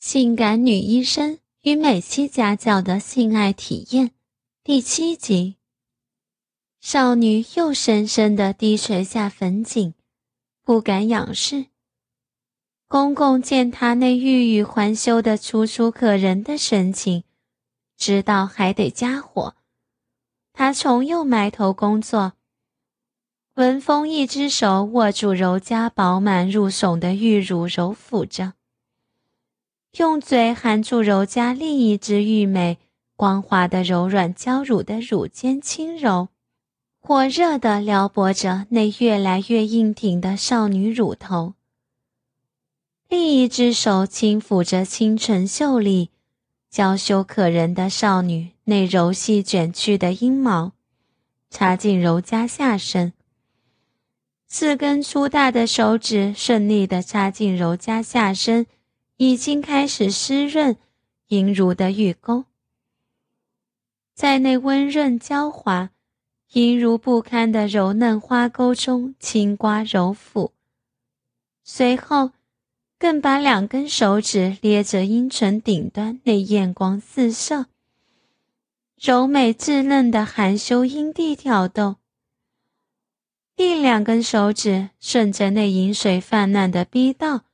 性感女医生与美妻家教的性爱体验，第七集。少女又深深的低垂下粉颈，不敢仰视。公公见她那欲语还休的楚楚可人的神情，知道还得加火。他重又埋头工作。文峰一只手握住柔嘉饱满入耸的玉乳，揉抚着。用嘴含住柔嘉另一只玉美、光滑的柔软娇乳的乳尖，轻柔、火热地撩拨着那越来越硬挺的少女乳头。另一只手轻抚着清纯秀丽、娇羞可人的少女那柔细卷曲的阴毛，插进柔嘉下身。四根粗大的手指顺利地插进柔嘉下身。已经开始湿润、莹如的玉沟，在那温润娇滑、莹如不堪的柔嫩花沟中轻刮揉抚，随后更把两根手指捏着阴唇顶端那艳光四射、柔美稚嫩的含羞阴蒂挑逗，另两根手指顺着那饮水泛滥的逼道。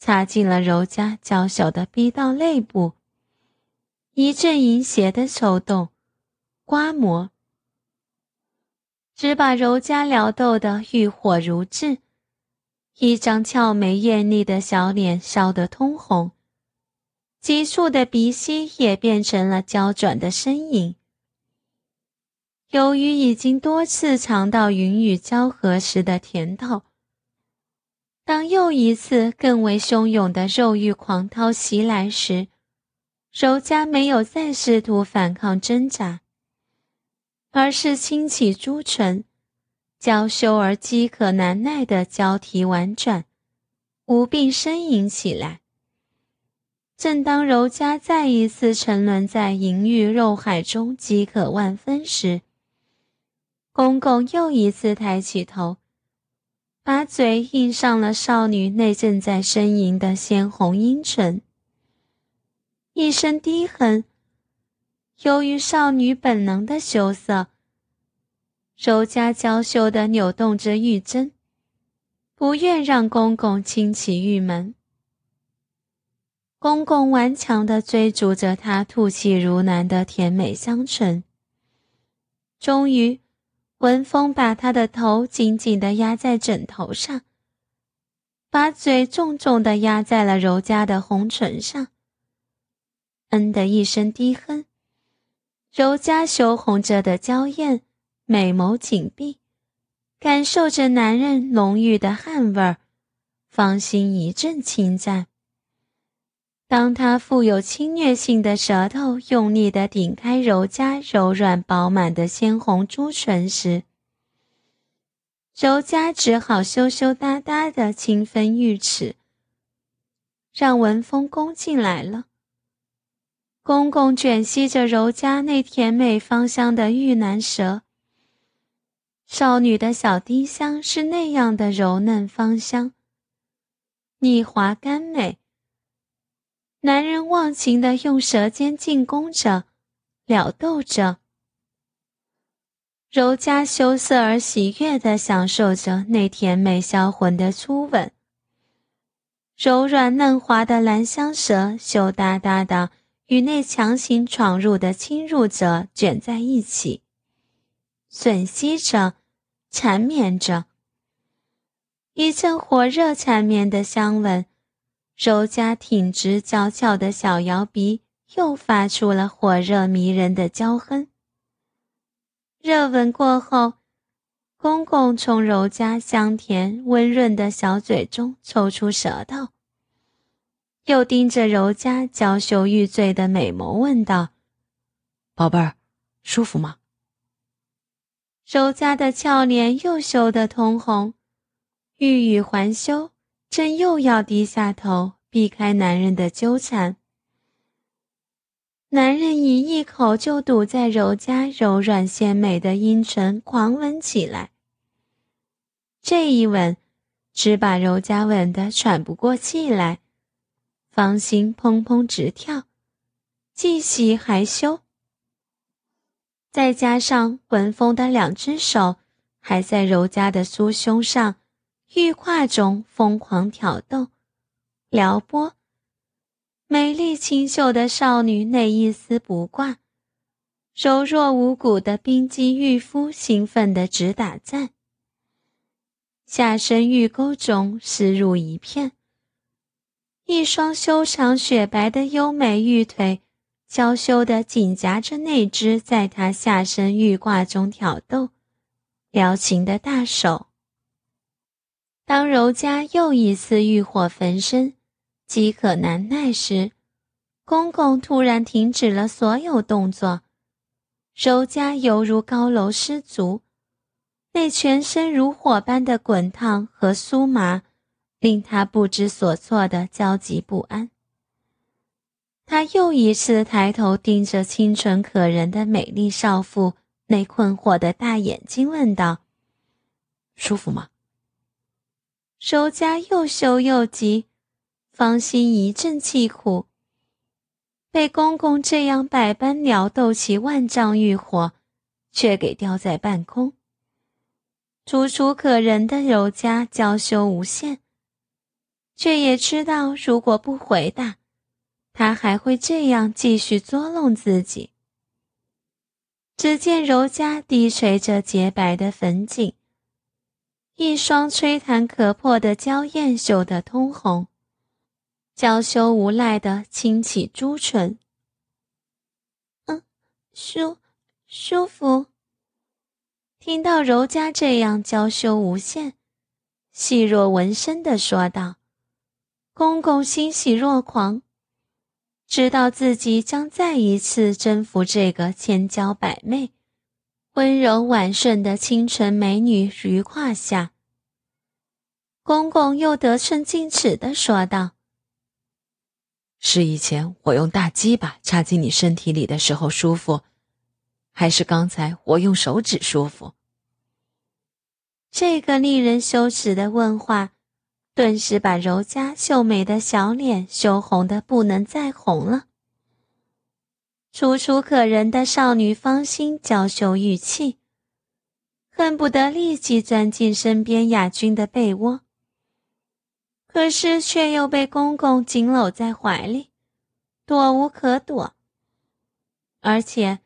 插进了柔嘉娇小的逼道内部，一阵淫邪的抽动、刮磨，只把柔嘉撩逗得欲火如炙，一张俏美艳丽的小脸烧得通红，急促的鼻息也变成了娇转的身影。由于已经多次尝到云雨交合时的甜头。当又一次更为汹涌的肉欲狂涛袭来时，柔嘉没有再试图反抗挣扎，而是轻启朱唇，娇羞而饥渴难耐的交替婉转，无病呻吟起来。正当柔嘉再一次沉沦在淫欲肉海中饥渴万分时，公公又一次抬起头。把嘴印上了少女那正在呻吟的鲜红阴唇，一声低哼。由于少女本能的羞涩，柔嘉娇羞地扭动着玉针，不愿让公公轻启玉门。公公顽强地追逐着她吐气如兰的甜美香唇，终于。文峰把他的头紧紧地压在枕头上，把嘴重重地压在了柔嘉的红唇上。嗯的一声低哼，柔嘉羞红着的娇艳，美眸紧闭，感受着男人浓郁的汗味儿，芳心一阵轻颤。当他富有侵略性的舌头用力地顶开柔嘉柔软饱满的鲜红朱唇时，柔嘉只好羞羞答答的轻分玉齿，让文峰攻进来了。公公卷吸着柔嘉那甜美芳香的玉兰舌，少女的小丁香是那样的柔嫩芳香，腻滑甘美。男人忘情地用舌尖进攻着，撩逗着。柔嘉羞涩而喜悦地享受着那甜美销魂的初吻。柔软嫩滑的兰香舌羞答答地与那强行闯入的侵入者卷在一起，吮吸着，缠绵着。一阵火热缠绵的香吻。柔嘉挺直娇俏的小摇鼻，又发出了火热迷人的娇哼。热吻过后，公公从柔嘉香甜温润的小嘴中抽出舌头，又盯着柔嘉娇羞欲醉的美眸问道：“宝贝儿，舒服吗？”柔嘉的俏脸又羞得通红，欲语还休。正又要低下头避开男人的纠缠，男人以一口就堵在柔嘉柔软鲜美的阴唇，狂吻起来。这一吻，只把柔嘉吻得喘不过气来，芳心砰砰直跳，既喜还羞。再加上文峰的两只手还在柔家的酥胸上、玉胯中疯狂挑逗、撩拨，美丽清秀的少女内一丝不挂，柔弱无骨的冰肌玉肤兴奋的直打颤，下身玉沟中湿入一片。一双修长雪白的优美玉腿，娇羞的紧夹着那只在她下身玉褂中挑逗、撩情的大手。当柔家又一次欲火焚身、饥渴难耐时，公公突然停止了所有动作。柔家犹如高楼失足，那全身如火般的滚烫和酥麻。令他不知所措的焦急不安。他又一次抬头盯着清纯可人的美丽少妇那困惑的大眼睛，问道：“舒服吗？”柔家又羞又急，芳心一阵气苦。被公公这样百般撩逗起万丈欲火，却给吊在半空。楚楚可人的柔家娇羞无限。却也知道，如果不回答，他还会这样继续捉弄自己。只见柔家低垂着洁白的粉颈，一双吹弹可破的娇艳羞得通红，娇羞无赖的轻启朱唇。嗯，舒舒服。听到柔家这样娇羞无限、细若纹身的说道。公公欣喜若狂，知道自己将再一次征服这个千娇百媚、温柔婉顺的清纯美女于胯下。公公又得寸进尺的说道：“是以前我用大鸡巴插进你身体里的时候舒服，还是刚才我用手指舒服？”这个令人羞耻的问话。顿时把柔嘉秀美的小脸羞红的不能再红了。楚楚可人的少女芳心娇羞欲泣，恨不得立即钻进身边雅君的被窝。可是却又被公公紧搂在怀里，躲无可躲。而且，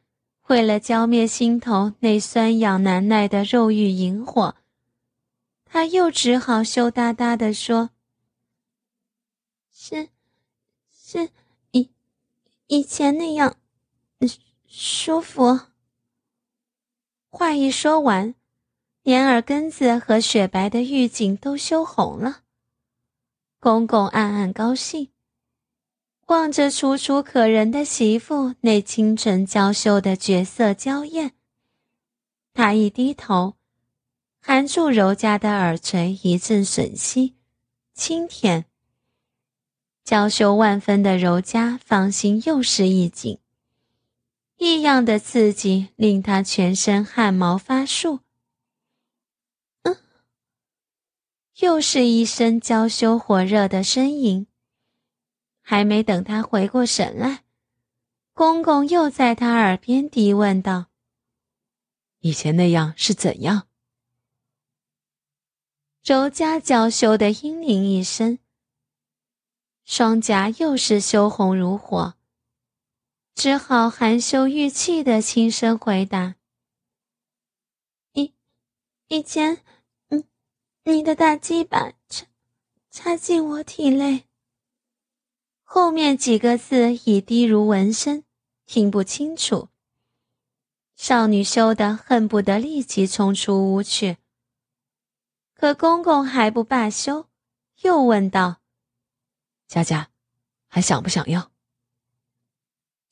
为了浇灭心头那酸痒难耐的肉欲萤火。他又只好羞答答地说：“是，是以以前那样，舒服。”话一说完，连耳根子和雪白的玉颈都羞红了。公公暗暗高兴，望着楚楚可人的媳妇那清纯娇羞的绝色娇艳，他一低头。含住柔家的耳垂，一阵吮吸，轻舔。娇羞万分的柔家芳心又是一紧，异样的刺激令他全身汗毛发竖。嗯，又是一声娇羞火热的呻吟。还没等他回过神来，公公又在他耳边低问道：“以前那样是怎样？”柔家娇羞的嘤咛一声，双颊又是羞红如火，只好含羞欲泣的轻声回答：“以以前，嗯，你的大鸡巴插插进我体内。”后面几个字已低如蚊声，听不清楚。少女羞得恨不得立即冲出屋去。可公公还不罢休，又问道：“佳佳，还想不想要？”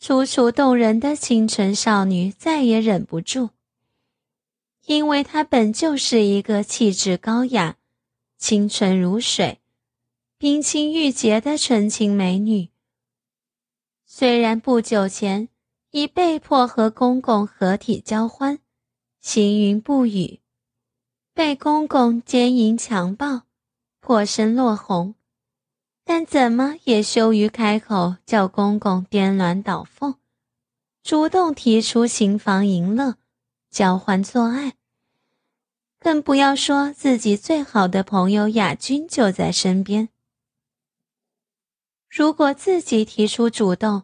楚楚动人的清纯少女再也忍不住，因为她本就是一个气质高雅、清纯如水、冰清玉洁的纯情美女。虽然不久前已被迫和公公合体交欢，行云不语。被公公奸淫强暴，破身落红，但怎么也羞于开口叫公公颠鸾倒凤，主动提出行房淫乐，交换做爱。更不要说自己最好的朋友雅君就在身边。如果自己提出主动，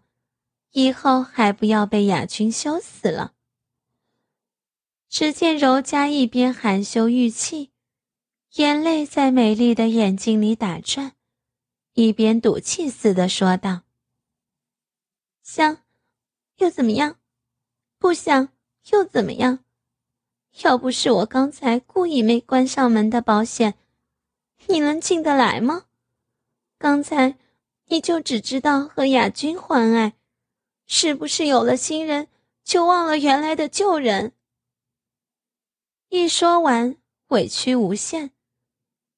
以后还不要被雅君羞死了。只见柔嘉一边含羞欲泣，眼泪在美丽的眼睛里打转，一边赌气似的说道：“想，又怎么样？不想又怎么样？要不是我刚才故意没关上门的保险，你能进得来吗？刚才你就只知道和雅君欢爱，是不是有了新人就忘了原来的旧人？”一说完，委屈无限，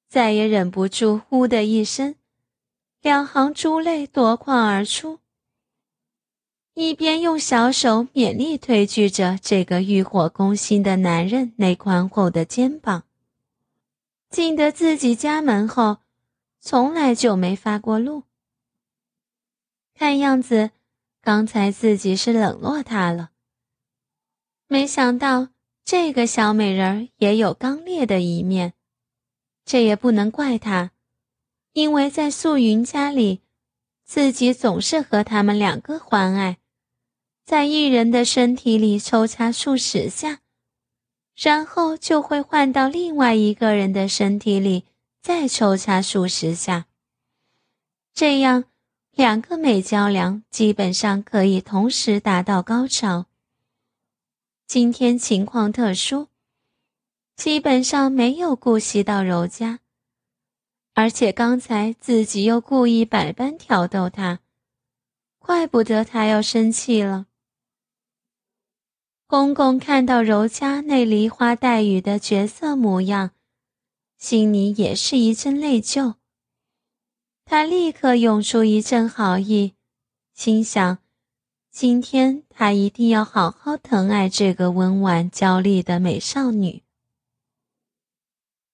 再也忍不住，呼的一声，两行珠泪夺眶而出。一边用小手勉力推拒着这个欲火攻心的男人那宽厚的肩膀。进得自己家门后，从来就没发过怒。看样子，刚才自己是冷落他了。没想到。这个小美人儿也有刚烈的一面，这也不能怪他，因为在素云家里，自己总是和他们两个欢爱，在一人的身体里抽插数十下，然后就会换到另外一个人的身体里再抽插数十下，这样两个美娇娘基本上可以同时达到高潮。今天情况特殊，基本上没有顾惜到柔家，而且刚才自己又故意百般挑逗他，怪不得他要生气了。公公看到柔嘉那梨花带雨的绝色模样，心里也是一阵内疚。他立刻涌出一阵好意，心想。今天他一定要好好疼爱这个温婉娇丽的美少女。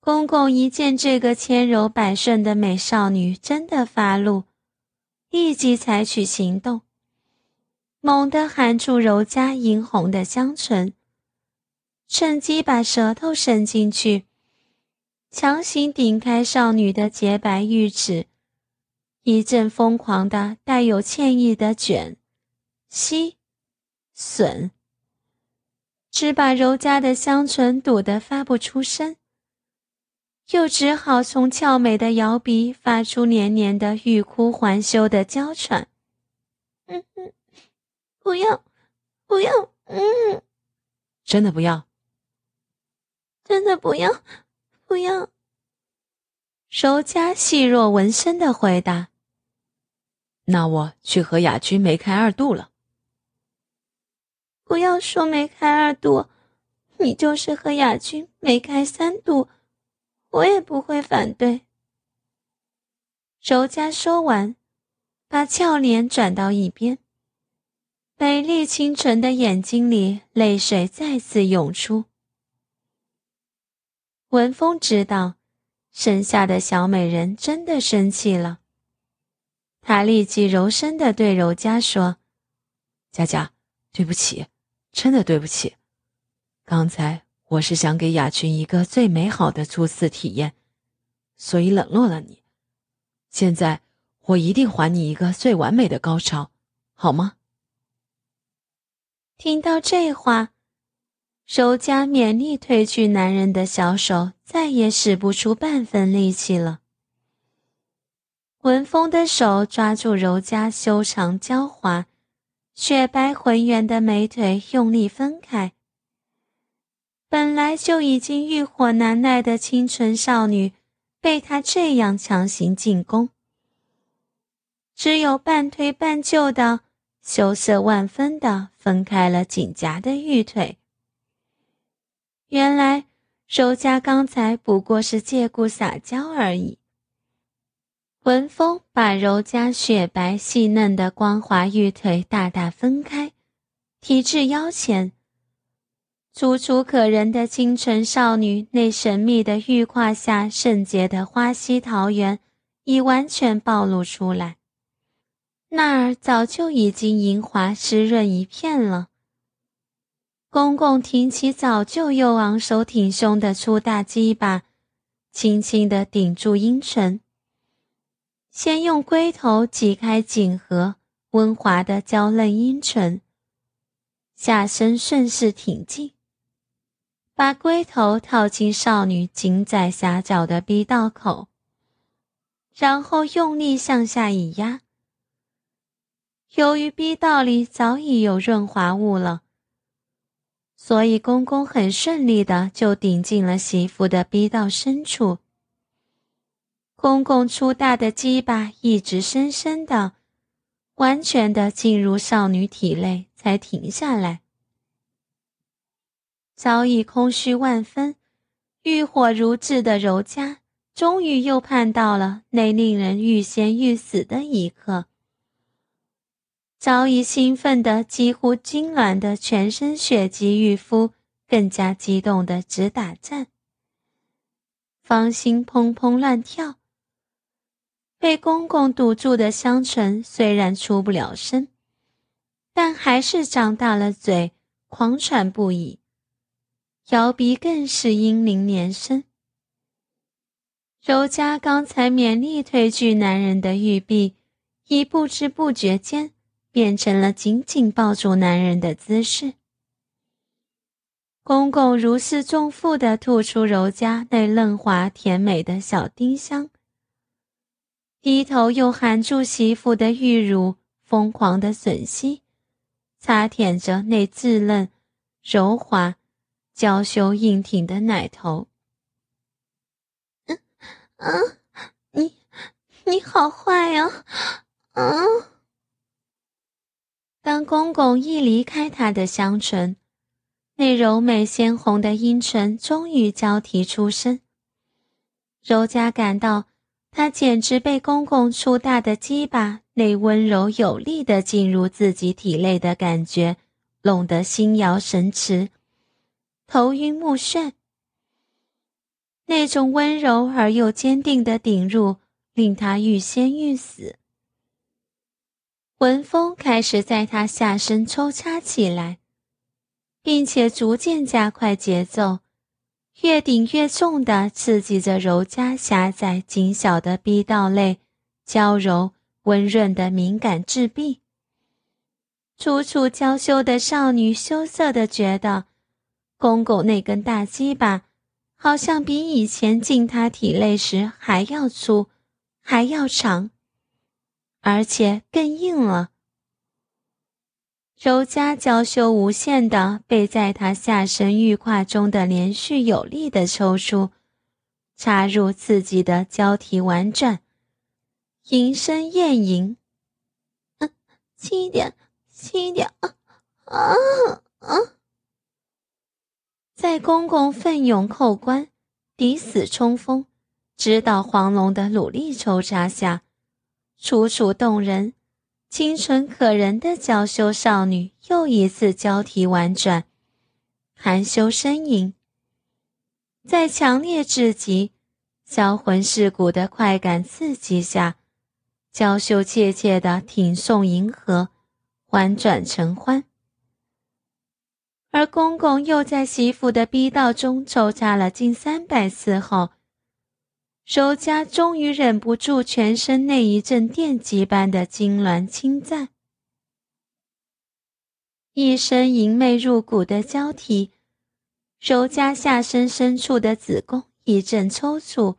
公公一见这个千柔百顺的美少女真的发怒，立即采取行动，猛地含住柔嘉殷红的香唇，趁机把舌头伸进去，强行顶开少女的洁白玉指，一阵疯狂的带有歉意的卷。吸，吮，只把柔嘉的香唇堵得发不出声，又只好从俏美的摇鼻发出黏黏的欲哭还休的娇喘。嗯嗯，不要，不要，嗯，真的不要，真的不要，不要。柔嘉细若纹身的回答：“那我去和雅君梅开二度了。”不要说梅开二度，你就是和雅君梅开三度，我也不会反对。柔嘉说完，把俏脸转到一边，美丽清纯的眼睛里泪水再次涌出。文峰知道，身下的小美人真的生气了，他立即柔声的对柔嘉说：“佳佳，对不起。”真的对不起，刚才我是想给雅群一个最美好的初次体验，所以冷落了你。现在我一定还你一个最完美的高潮，好吗？听到这话，柔嘉勉力褪去男人的小手，再也使不出半分力气了。文峰的手抓住柔嘉修长娇滑。雪白浑圆的美腿用力分开，本来就已经欲火难耐的清纯少女，被他这样强行进攻，只有半推半就的羞涩万分的分开了紧夹的玉腿。原来柔嘉刚才不过是借故撒娇而已。文峰把柔嘉雪白细嫩的光滑玉腿大大分开，提至腰前。楚楚可人的清纯少女那神秘的玉胯下圣洁的花溪桃源，已完全暴露出来，那儿早就已经银滑湿润一片了。公公挺起早就又昂首挺胸的粗大鸡巴，轻轻地顶住阴唇，先用龟头挤开颈核温滑的娇嫩阴唇，下身顺势挺进，把龟头套进少女紧窄狭角的逼道口，然后用力向下一压。由于逼道里早已有润滑物了。所以，公公很顺利的就顶进了媳妇的逼道深处。公公粗大的鸡巴一直深深的、完全的进入少女体内，才停下来。早已空虚万分、欲火如炙的柔家，终于又盼到了那令人欲仙欲死的一刻。早已兴奋的几乎痉挛的全身血肌欲肤，更加激动的直打颤，芳心砰砰乱跳。被公公堵住的香唇虽然出不了声，但还是张大了嘴，狂喘不已，摇鼻更是英灵连声。柔嘉刚才勉力推拒男人的玉臂，已不知不觉间。变成了紧紧抱住男人的姿势。公公如释重负地吐出柔家那嫩滑甜美的小丁香，低头又含住媳妇的玉乳，疯狂地吮吸，擦舔着那稚嫩、柔滑、娇羞硬挺的奶头。嗯嗯，你你好坏呀，嗯。当公公一离开他的香唇，那柔美鲜红的阴唇终于交替出声。柔嘉感到，他简直被公公粗大的鸡巴那温柔有力的进入自己体内的感觉，弄得心摇神驰，头晕目眩。那种温柔而又坚定的顶入，令他欲仙欲死。文风开始在他下身抽插起来，并且逐渐加快节奏，越顶越重的刺激着柔家狭窄紧小的逼道内娇柔温润的敏感质壁。楚楚娇羞的少女羞涩的觉得，公公那根大鸡巴，好像比以前进他体内时还要粗，还要长。而且更硬了。柔嘉娇羞无限的被在他下身玉胯中的连续有力的抽出、插入、自己的交替婉转，吟声艳吟。嗯，轻一点，轻一点啊啊啊！在公公奋勇扣关、抵死冲锋、直捣黄龙的努力抽插下。楚楚动人、清纯可人的娇羞少女又一次交替婉转，含羞呻吟，在强烈至极、销魂蚀骨的快感刺激下，娇羞怯怯的挺送银河，婉转成欢。而公公又在媳妇的逼道中抽插了近三百次后。柔嘉终于忍不住全身那一阵电击般的痉挛轻赞，一声淫媚入骨的娇啼，柔嘉下身深处的子宫一阵抽搐。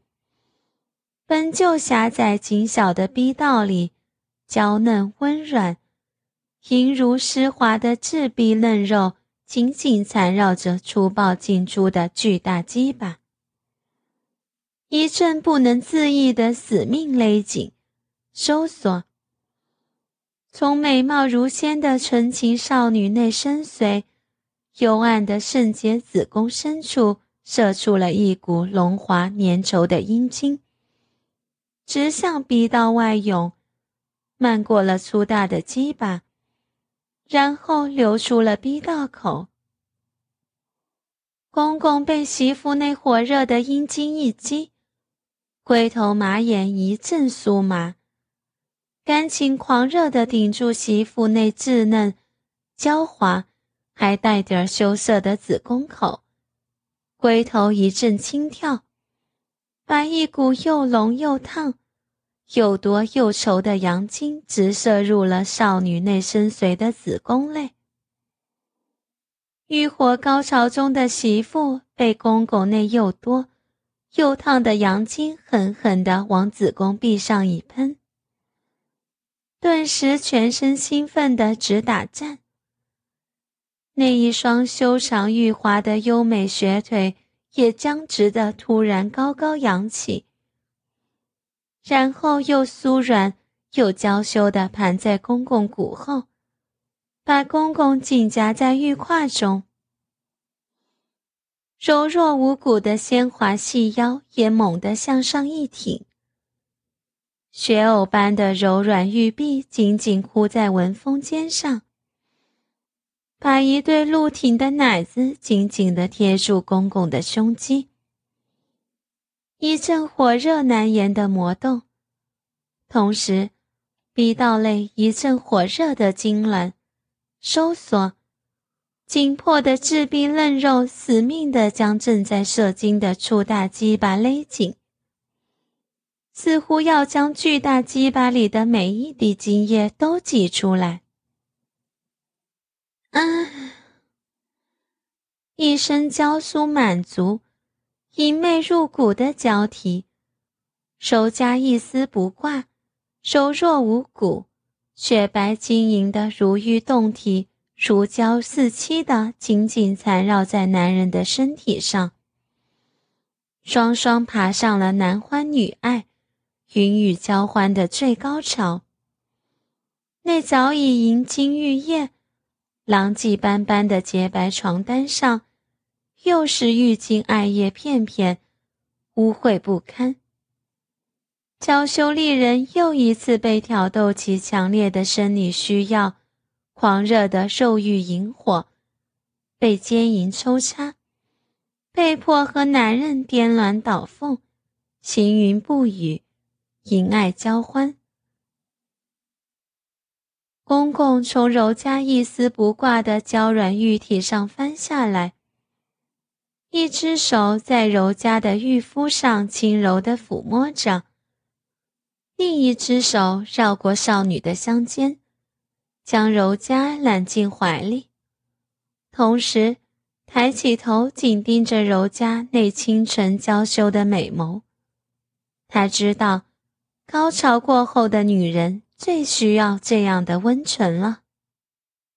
本就狭窄紧小的逼道里，娇嫩温软、莹如湿滑的质壁嫩肉，紧紧缠绕着粗暴进出的巨大鸡巴。一阵不能自抑的死命勒紧、收缩，从美貌如仙的纯情少女内深邃、幽暗的圣洁子宫深处射出了一股龙滑粘稠的阴茎，直向逼道外涌，漫过了粗大的鸡巴，然后流出了逼道口。公公被媳妇那火热的阴茎一击。龟头马眼一阵酥麻，感情狂热的顶住媳妇那稚嫩、娇滑，还带点羞涩的子宫口，龟头一阵轻跳，把一股又浓又烫。又多又稠的阳精直射入了少女那深邃的子宫内。欲火高潮中的媳妇被公公那又多又烫的阳精狠狠地往子宫壁上一喷，顿时全身兴奋的直打颤。那一双修长玉滑的优美雪腿也僵直的突然高高扬起。然后又酥软又娇羞地盘在公公骨后，把公公紧夹在玉胯中。柔弱无骨的纤滑细腰也猛地向上一挺，雪藕般的柔软玉臂紧紧箍在文峰肩上，把一对露挺的奶子紧紧地贴住公公的胸肌。一阵火热难言的魔动，同时，逼道内一阵火热的痉挛、收缩，紧迫的质壁嫩肉死命地将正在射精的粗大鸡巴勒紧，似乎要将巨大鸡巴里的每一滴精液都挤出来。啊！一声娇酥满足。隐媚入骨的交替，柔家一丝不挂，柔弱无骨，雪白晶莹的如玉胴体，如胶似漆的紧紧缠绕在男人的身体上。双双爬上了男欢女爱、云雨交欢的最高潮。那早已银金玉叶、狼藉斑斑的洁白床单上。又是浴巾艾叶片片，污秽不堪。娇羞丽人又一次被挑逗起强烈的生理需要，狂热的肉欲萤火，被奸淫抽插，被迫和男人颠鸾倒凤，行云布雨，淫爱交欢。公公从柔家一丝不挂的娇软玉体上翻下来。一只手在柔家的玉肤上轻柔地抚摸着，另一只手绕过少女的香肩，将柔家揽进怀里，同时抬起头紧盯着柔家那清纯娇羞的美眸。他知道，高潮过后的女人最需要这样的温存了。